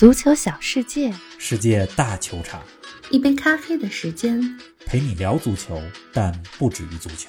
足球小世界，世界大球场，一杯咖啡的时间，陪你聊足球，但不止于足球。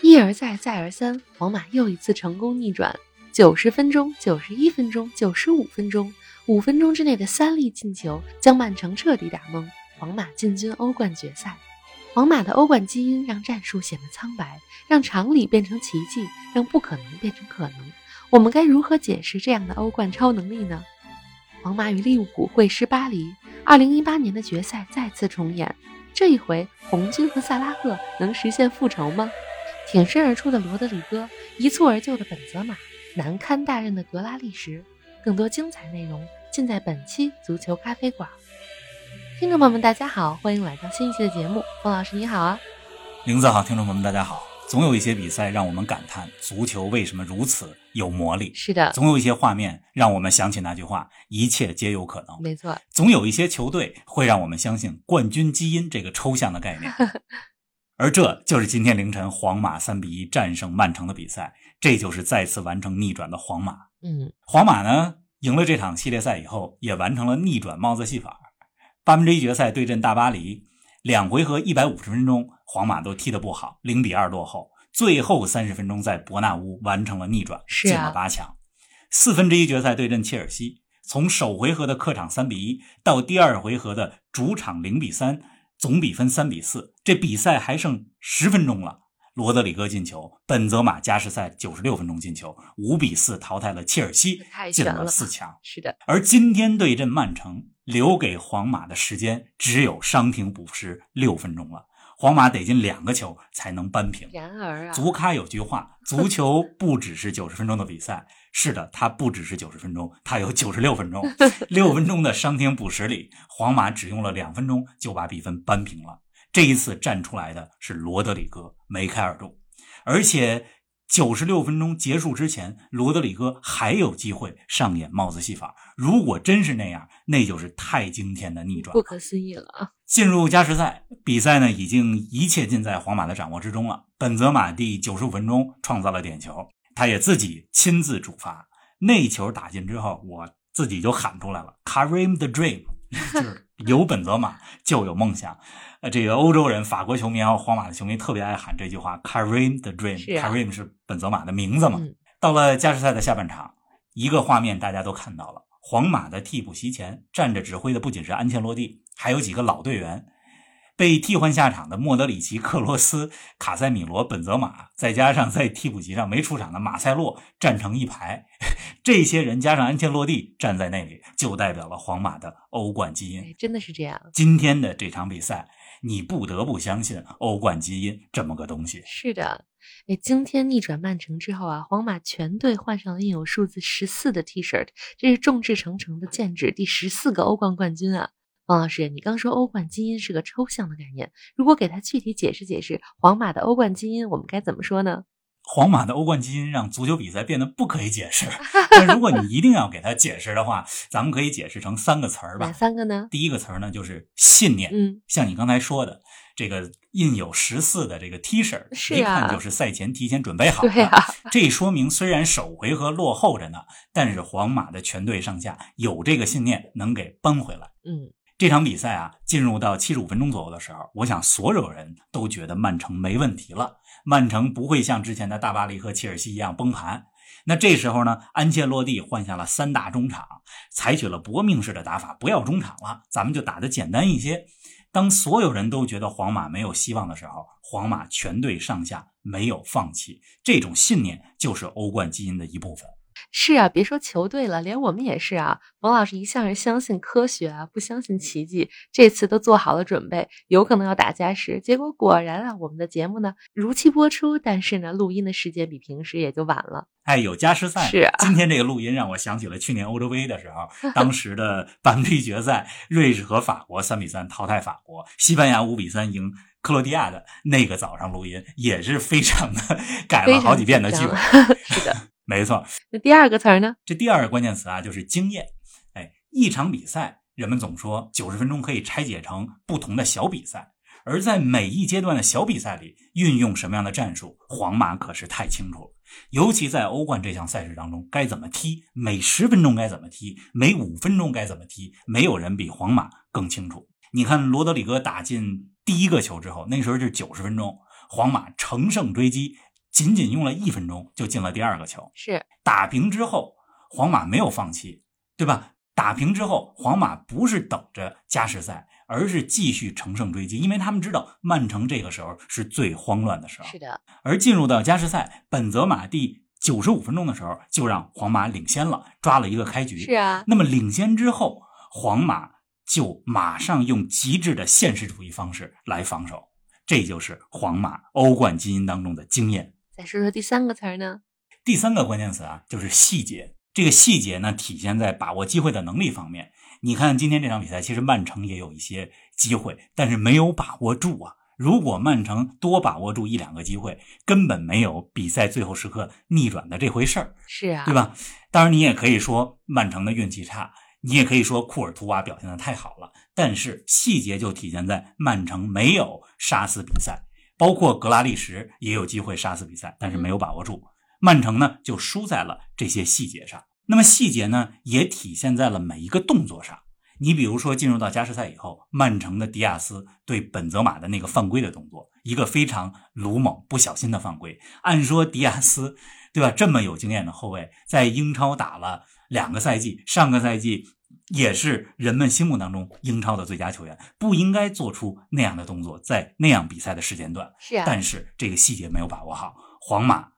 一而再，再而三，皇马又一次成功逆转。九十分钟、九十一分钟、九十五分钟，五分钟之内的三粒进球，将曼城彻底打懵。皇马进军欧冠决赛。皇马的欧冠基因让战术显得苍白，让常理变成奇迹，让不可能变成可能。我们该如何解释这样的欧冠超能力呢？皇马与利物浦会师巴黎，二零一八年的决赛再次重演。这一回，红军和萨拉赫能实现复仇吗？挺身而出的罗德里戈，一蹴而就的本泽马，难堪大任的格拉利什。更多精彩内容尽在本期足球咖啡馆。听众朋友们，大家好，欢迎来到新一期的节目。冯老师你好啊，林子好，听众朋友们大家好。总有一些比赛让我们感叹足球为什么如此有魔力。是的，总有一些画面让我们想起那句话：一切皆有可能。没错。总有一些球队会让我们相信冠军基因这个抽象的概念。而这就是今天凌晨皇马三比一战胜曼城的比赛，这就是再次完成逆转的皇马。嗯，皇马呢赢了这场系列赛以后，也完成了逆转帽子戏法。八分之一决赛对阵大巴黎。两回合一百五十分钟，皇马都踢得不好，零比二落后。最后三十分钟在伯纳乌完成了逆转，进了八强。四分之一决赛对阵切尔西，从首回合的客场三比一到第二回合的主场零比三，总比分三比四。这比赛还剩十分钟了，罗德里戈进球，本泽马加时赛九十六分钟进球，五比四淘汰了切尔西，进了四强。是的，而今天对阵曼城。留给皇马的时间只有伤停补时六分钟了，皇马得进两个球才能扳平。然而啊，足咖有句话，足球不只是九十分钟的比赛。是的，它不只是九十分钟，它有九十六分钟。六分钟的伤停补时里，皇马只用了两分钟就把比分扳平了。这一次站出来的是罗德里戈、梅开二度，而且。九十六分钟结束之前，罗德里戈还有机会上演帽子戏法。如果真是那样，那就是太惊天的逆转，不可思议了啊！进入加时赛，比赛呢已经一切尽在皇马的掌握之中了。本泽马第九十五分钟创造了点球，他也自己亲自主罚。那球打进之后，我自己就喊出来了：“Karim the Dream”，就是有本泽马就有梦想。呃，这个欧洲人、法国球迷还有皇马的球迷特别爱喊这句话：“Karim the Dream”，Karim 是本泽马的名字嘛。到了加时赛的下半场，一个画面大家都看到了：皇马的替补席前站着指挥的不仅是安切洛蒂，还有几个老队员。被替换下场的莫德里奇、克罗斯、卡塞米罗、本泽马，再加上在替补席上没出场的马塞洛，站成一排。这些人加上安切洛蒂站在那里，就代表了皇马的欧冠基因。真的是这样。今天的这场比赛。你不得不相信欧冠基因这么个东西。是的，哎，今天逆转曼城之后啊，皇马全队换上了印有数字十四的 T 恤，这是众志成城的剑指第十四个欧冠冠军啊！王老师，你刚说欧冠基因是个抽象的概念，如果给他具体解释解释皇马的欧冠基因，我们该怎么说呢？皇马的欧冠基因让足球比赛变得不可以解释。但如果你一定要给他解释的话，咱们可以解释成三个词儿吧。哪三个呢？第一个词儿呢就是信念。嗯，像你刚才说的，这个印有十四的这个 T 恤，一看就是赛前提前准备好的。对啊，这说明虽然首回合落后着呢，但是皇马的全队上下有这个信念，能给扳回来。嗯。这场比赛啊，进入到七十五分钟左右的时候，我想所有人都觉得曼城没问题了，曼城不会像之前的大巴黎和切尔西一样崩盘。那这时候呢，安切洛蒂换下了三大中场，采取了搏命式的打法，不要中场了，咱们就打得简单一些。当所有人都觉得皇马没有希望的时候，皇马全队上下没有放弃，这种信念就是欧冠基因的一部分。是啊，别说球队了，连我们也是啊。冯老师一向是相信科学啊，不相信奇迹。这次都做好了准备，有可能要打加时。结果果然啊，我们的节目呢如期播出，但是呢，录音的时间比平时也就晚了。哎，有加时赛。是啊，今天这个录音让我想起了去年欧洲杯的时候，当时的八分之一决赛，瑞士和法国三比三淘汰法国，西班牙五比三赢克罗地亚的那个早上录音，也是非常的 改了好几遍的剧本。是的。没错，那第二个词儿呢？这第二个关键词啊，就是经验。哎，一场比赛，人们总说九十分钟可以拆解成不同的小比赛，而在每一阶段的小比赛里，运用什么样的战术，皇马可是太清楚了。尤其在欧冠这项赛事当中，该怎么踢，每十分钟该怎么踢，每五分钟该怎么踢，没有人比皇马更清楚。你看罗德里戈打进第一个球之后，那时候是九十分钟，皇马乘胜追击，仅仅用了一分钟就进了第二个球。是打平之后，皇马没有放弃，对吧？打平之后，皇马不是等着加时赛，而是继续乘胜追击，因为他们知道曼城这个时候是最慌乱的时候。是的，而进入到加时赛，本泽马第九十五分钟的时候就让皇马领先了，抓了一个开局。是啊，那么领先之后，皇马就马上用极致的现实主义方式来防守，这就是皇马欧冠基因当中的经验。再说说第三个词儿呢？第三个关键词啊，就是细节。这个细节呢，体现在把握机会的能力方面。你看今天这场比赛，其实曼城也有一些机会，但是没有把握住啊。如果曼城多把握住一两个机会，根本没有比赛最后时刻逆转的这回事儿，是啊，对吧？当然，你也可以说曼城的运气差，你也可以说库尔图瓦表现的太好了。但是细节就体现在曼城没有杀死比赛，包括格拉利什也有机会杀死比赛，但是没有把握住。曼城呢，就输在了这些细节上。那么细节呢，也体现在了每一个动作上。你比如说，进入到加时赛以后，曼城的迪亚斯对本泽马的那个犯规的动作，一个非常鲁莽、不小心的犯规。按说迪亚斯，对吧？这么有经验的后卫，在英超打了两个赛季，上个赛季也是人们心目当中英超的最佳球员，不应该做出那样的动作，在那样比赛的时间段。是啊，但是这个细节没有把握好，皇马。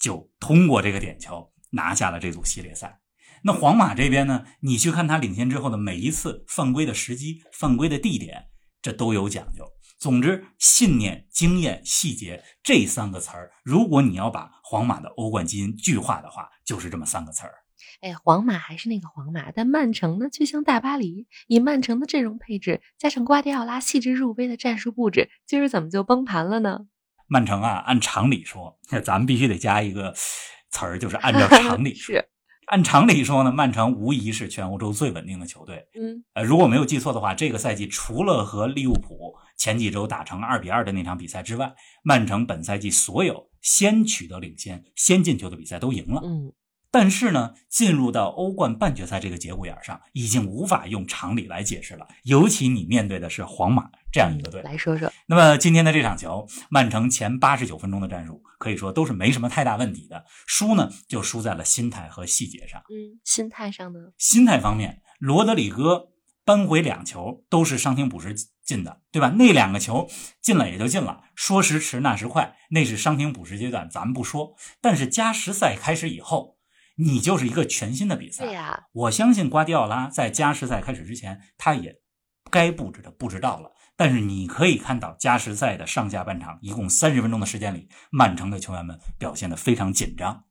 就通过这个点球拿下了这组系列赛。那皇马这边呢？你去看他领先之后的每一次犯规的时机、犯规的地点，这都有讲究。总之，信念、经验、细节这三个词儿，如果你要把皇马的欧冠基因具化的话，就是这么三个词儿。哎，皇马还是那个皇马，但曼城呢，就像大巴黎。以曼城的阵容配置，加上瓜迪奥拉细致入微的战术布置，今儿怎么就崩盘了呢？曼城啊，按常理说，咱们必须得加一个词儿，就是按照 常理。是，按常理说呢，曼城无疑是全欧洲最稳定的球队。嗯，呃，如果没有记错的话，这个赛季除了和利物浦前几周打成二比二的那场比赛之外，曼城本赛季所有先取得领先、先进球的比赛都赢了。嗯。但是呢，进入到欧冠半决赛这个节骨眼上，已经无法用常理来解释了。尤其你面对的是皇马这样一个队。来说说，那么今天的这场球，曼城前八十九分钟的战术可以说都是没什么太大问题的。输呢，就输在了心态和细节上。嗯，心态上呢？心态方面，罗德里戈扳回两球都是伤停补时进的，对吧？那两个球进了也就进了，说时迟那时快，那是伤停补时阶段，咱们不说。但是加时赛开始以后。你就是一个全新的比赛，对呀。我相信瓜迪奥拉在加时赛开始之前，他也该布置的布置到了。但是你可以看到，加时赛的上下半场一共三十分钟的时间里，曼城的球员们表现的非常紧张，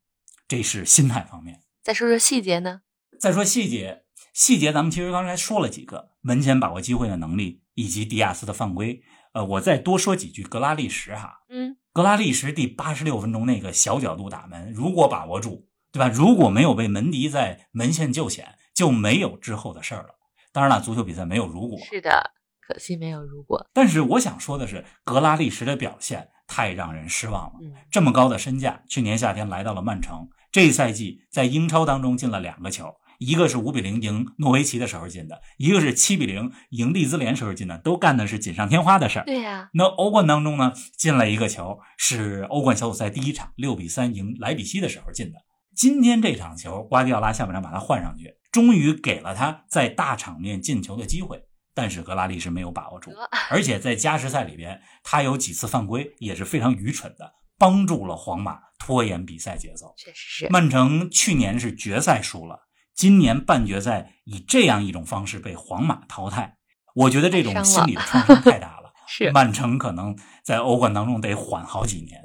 这是心态方面。再说说细节呢？再说细节，细节咱们其实刚才说了几个，门前把握机会的能力，以及迪亚斯的犯规。呃，我再多说几句，格拉利什哈，嗯，格拉利什第八十六分钟那个小角度打门，如果把握住。对吧？如果没有被门迪在门线救险，就没有之后的事儿了。当然了，足球比赛没有如果。是的，可惜没有如果。但是我想说的是，格拉利什的表现太让人失望了。嗯，这么高的身价，去年夏天来到了曼城，这一赛季在英超当中进了两个球，一个是五比零赢诺维奇的时候进的，一个是七比零赢利兹联时候进的，都干的是锦上添花的事儿。对呀。那欧冠当中呢，进了一个球，是欧冠小组赛第一场六比三赢莱比锡的时候进的。今天这场球，瓜迪奥拉下半场把他换上去，终于给了他在大场面进球的机会。但是格拉利什没有把握住，而且在加时赛里边，他有几次犯规也是非常愚蠢的，帮助了皇马拖延比赛节奏。确实是，曼城去年是决赛输了，今年半决赛以这样一种方式被皇马淘汰，我觉得这种心理的创伤太大了。是，曼城可能在欧冠当中得缓好几年。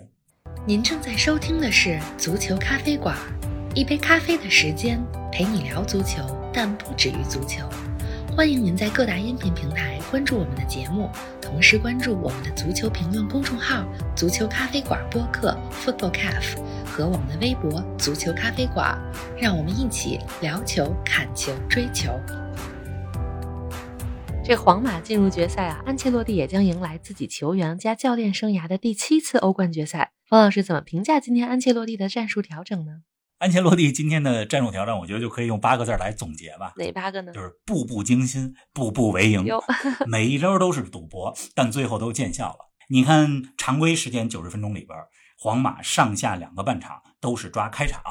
您正在收听的是《足球咖啡馆》，一杯咖啡的时间陪你聊足球，但不止于足球。欢迎您在各大音频平台关注我们的节目，同时关注我们的足球评论公众号“足球咖啡馆播客 ”（Football Cafe） 和我们的微博“足球咖啡馆”，让我们一起聊球、看球、追球。这皇马进入决赛啊，安切洛蒂也将迎来自己球员加教练生涯的第七次欧冠决赛。方老师怎么评价今天安切洛蒂的战术调整呢？安切洛蒂今天的战术调整，我觉得就可以用八个字来总结吧。哪八个呢？就是步步惊心，步步为营，每一招都是赌博，但最后都见效了。你看，常规时间九十分钟里边，皇马上下两个半场都是抓开场。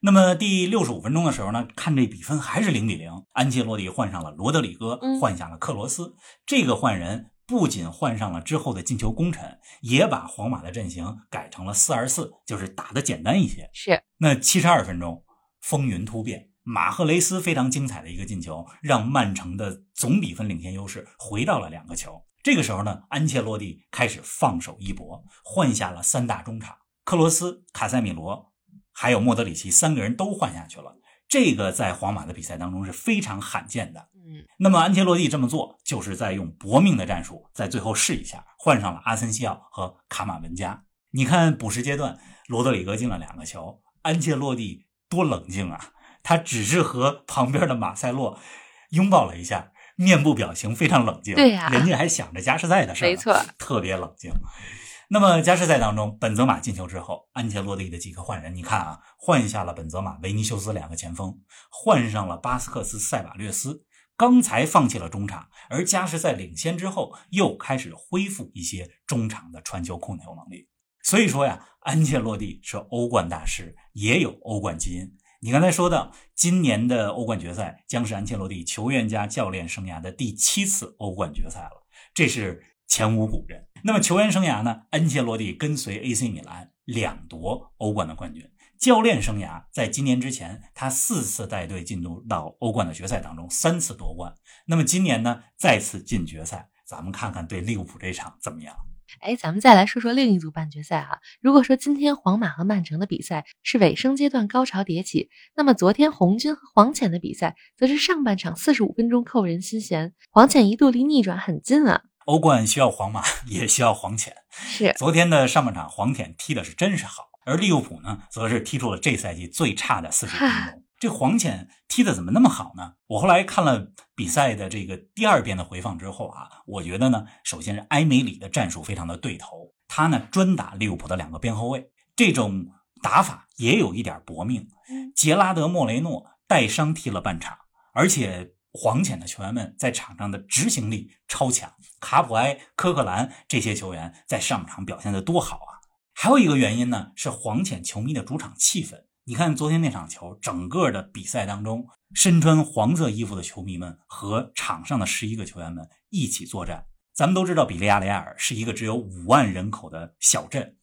那么第六十五分钟的时候呢，看这比分还是零比零。安切洛蒂换上了罗德里戈，换下了克罗斯。这个换人不仅换上了之后的进球功臣，也把皇马的阵型改成了四二四，就是打的简单一些。是。那七十二分钟，风云突变，马赫雷斯非常精彩的一个进球，让曼城的总比分领先优势回到了两个球。这个时候呢，安切洛蒂开始放手一搏，换下了三大中场，克罗斯、卡塞米罗。还有莫德里奇三个人都换下去了，这个在皇马的比赛当中是非常罕见的。嗯，那么安切洛蒂这么做，就是在用搏命的战术，在最后试一下，换上了阿森西奥和卡马文加。你看补时阶段，罗德里格进了两个球，安切洛蒂多冷静啊！他只是和旁边的马塞洛拥抱了一下，面部表情非常冷静。对呀，人家还想着加时赛的事儿没错，特别冷静。那么加时赛当中，本泽马进球之后，安切洛蒂的几个换人，你看啊，换下了本泽马、维尼修斯两个前锋，换上了巴斯克斯、塞瓦略斯。刚才放弃了中场，而加时赛领先之后，又开始恢复一些中场的传球控球能力。所以说呀，安切洛蒂是欧冠大师，也有欧冠基因。你刚才说到，今年的欧冠决赛将是安切洛蒂球员加教练生涯的第七次欧冠决赛了，这是。前无古人。那么球员生涯呢？安切洛蒂跟随 AC 米兰两夺欧冠的冠军。教练生涯在今年之前，他四次带队进入到欧冠的决赛当中，三次夺冠。那么今年呢，再次进决赛，咱们看看对利物浦这场怎么样？哎，咱们再来说说另一组半决赛哈。如果说今天皇马和曼城的比赛是尾声阶段高潮迭起，那么昨天红军和黄潜的比赛则是上半场四十五分钟扣人心弦，黄潜一度离逆转很近啊。欧冠需要皇马，也需要黄潜。是昨天的上半场，黄潜踢的是真是好，而利物浦呢，则是踢出了这赛季最差的四十分钟。这黄潜踢的怎么那么好呢？我后来看了比赛的这个第二遍的回放之后啊，我觉得呢，首先是埃梅里的战术非常的对头，他呢专打利物浦的两个边后卫，这种打法也有一点搏命。杰拉德·莫雷诺带伤踢了半场，而且。黄潜的球员们在场上的执行力超强，卡普埃、科克兰这些球员在上场表现的多好啊！还有一个原因呢，是黄潜球迷的主场气氛。你看昨天那场球，整个的比赛当中，身穿黄色衣服的球迷们和场上的十一个球员们一起作战。咱们都知道，比利亚雷亚尔是一个只有五万人口的小镇，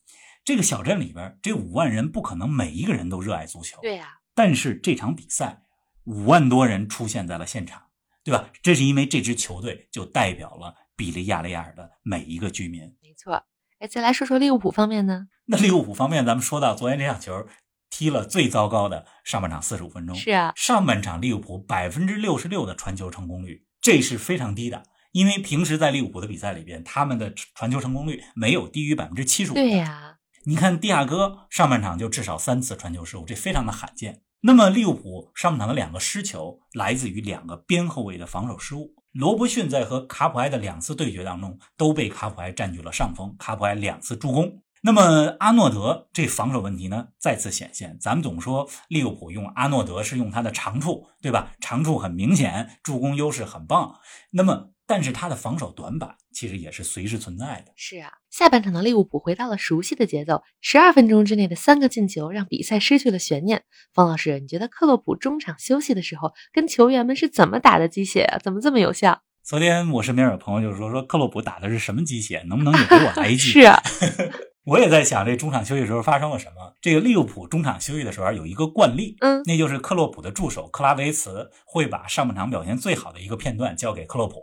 这个小镇里边，这五万人不可能每一个人都热爱足球。对呀，但是这场比赛。五万多人出现在了现场，对吧？这是因为这支球队就代表了比利亚雷亚尔的每一个居民。没错。哎，再来说说利物浦方面呢？那利物浦方面，咱们说到昨天这场球踢了最糟糕的上半场四十五分钟。是啊，上半场利物浦百分之六十六的传球成功率，这是非常低的。因为平时在利物浦的比赛里边，他们的传球成功率没有低于百分之七十五。对呀，你看蒂亚戈上半场就至少三次传球失误，这非常的罕见。那么利物浦上半场的两个失球来自于两个边后卫的防守失误。罗伯逊在和卡普埃的两次对决当中都被卡普埃占据了上风，卡普埃两次助攻。那么阿诺德这防守问题呢再次显现。咱们总说利物浦用阿诺德是用他的长处，对吧？长处很明显，助攻优势很棒。那么。但是他的防守短板其实也是随时存在的。是啊，下半场的利物浦回到了熟悉的节奏，十二分钟之内的三个进球让比赛失去了悬念。方老师，你觉得克洛普中场休息的时候跟球员们是怎么打的鸡血啊？怎么这么有效？昨天我身边有朋友就说说克洛普打的是什么鸡血？能不能也给我来一句？是啊。我也在想，这中场休息时候发生了什么？这个利物浦中场休息的时候有一个惯例，嗯，那就是克洛普的助手克拉维茨会把上半场表现最好的一个片段交给克洛普。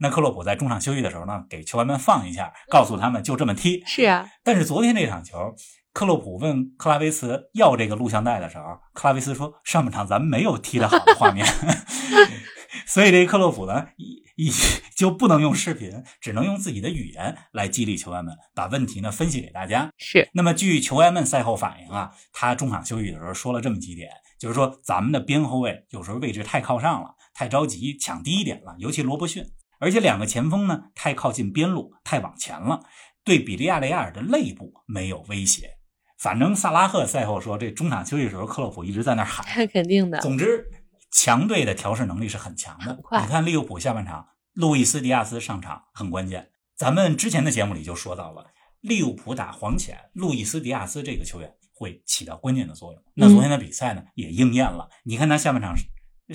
那克洛普在中场休息的时候呢，给球员们放一下，告诉他们就这么踢。是啊，但是昨天这场球，克洛普问克拉维茨要这个录像带的时候，克拉维茨说上半场咱们没有踢得好的画面。所以这克洛普呢，一一就不能用视频，只能用自己的语言来激励球员们，把问题呢分析给大家。是。那么据球员们赛后反映啊，他中场休息的时候说了这么几点，就是说咱们的边后卫有时候位置太靠上了，太着急抢第一点了，尤其罗伯逊。而且两个前锋呢太靠近边路，太往前了，对比利亚雷亚尔的肋部没有威胁。反正萨拉赫赛后说，这中场休息时候，克洛普一直在那喊。肯定的。总之，强队的调试能力是很强的。你看利物浦下半场，路易斯·迪亚斯上场很关键。咱们之前的节目里就说到了，利物浦打黄潜，路易斯·迪亚斯这个球员会起到关键的作用。那昨天的比赛呢，也应验了。你看他下半场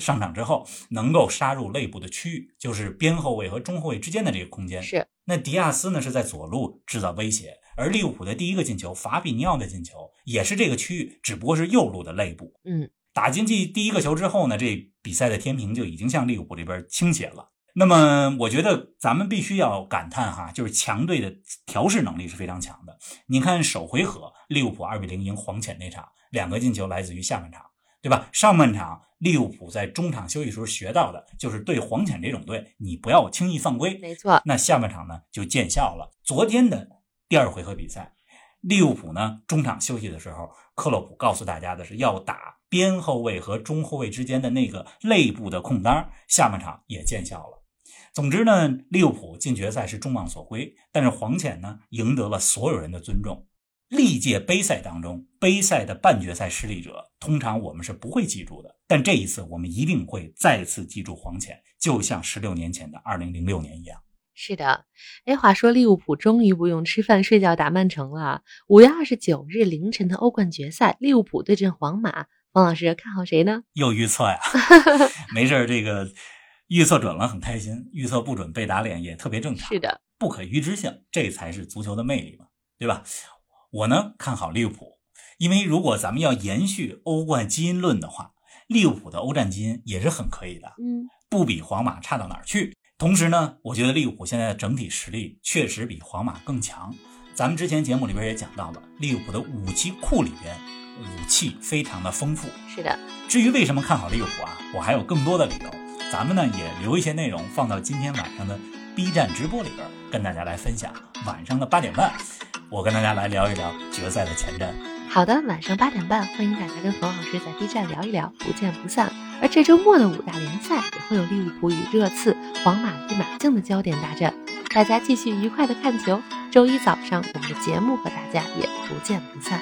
上场之后，能够杀入内部的区域，就是边后卫和中后卫之间的这个空间。是。那迪亚斯呢，是在左路制造威胁。而利物浦的第一个进球，法比尼奥的进球也是这个区域，只不过是右路的内部。嗯，打进去第一个球之后呢，这比赛的天平就已经向利物浦这边倾斜了。那么，我觉得咱们必须要感叹哈，就是强队的调试能力是非常强的。你看首回合利物浦二比零赢黄潜那场，两个进球来自于下半场，对吧？上半场利物浦在中场休息时候学到的就是对黄潜这种队，你不要轻易犯规。没错。那下半场呢就见效了。昨天的。第二回合比赛，利物浦呢中场休息的时候，克洛普告诉大家的是要打边后卫和中后卫之间的那个内部的空当，下半场也见效了。总之呢，利物浦进决赛是众望所归，但是黄潜呢赢得了所有人的尊重。历届杯赛当中，杯赛的半决赛失利者，通常我们是不会记住的，但这一次我们一定会再次记住黄潜，就像十六年前的二零零六年一样。是的，哎，话说利物浦终于不用吃饭睡觉打曼城了。五月二十九日凌晨的欧冠决赛，利物浦对阵皇马，王老师看好谁呢？又预测呀？没事这个预测准了很开心，预测不准被打脸也特别正常。是的，不可预知性，这才是足球的魅力嘛，对吧？我呢看好利物浦，因为如果咱们要延续欧冠基因论的话，利物浦的欧战基因也是很可以的，嗯，不比皇马差到哪儿去。同时呢，我觉得利物浦现在的整体实力确实比皇马更强。咱们之前节目里边也讲到了，利物浦的武器库里边武器非常的丰富。是的。至于为什么看好利物浦啊，我还有更多的理由。咱们呢也留一些内容放到今天晚上的 B 站直播里边，跟大家来分享。晚上的八点半，我跟大家来聊一聊决赛的前瞻。好的，晚上八点半，欢迎大家跟冯老师在 B 站聊一聊，不见不散。而这周末的五大联赛也会有利物浦与热刺、皇马与马竞的焦点大战，大家继续愉快的看球。周一早上我们的节目和大家也不见不散。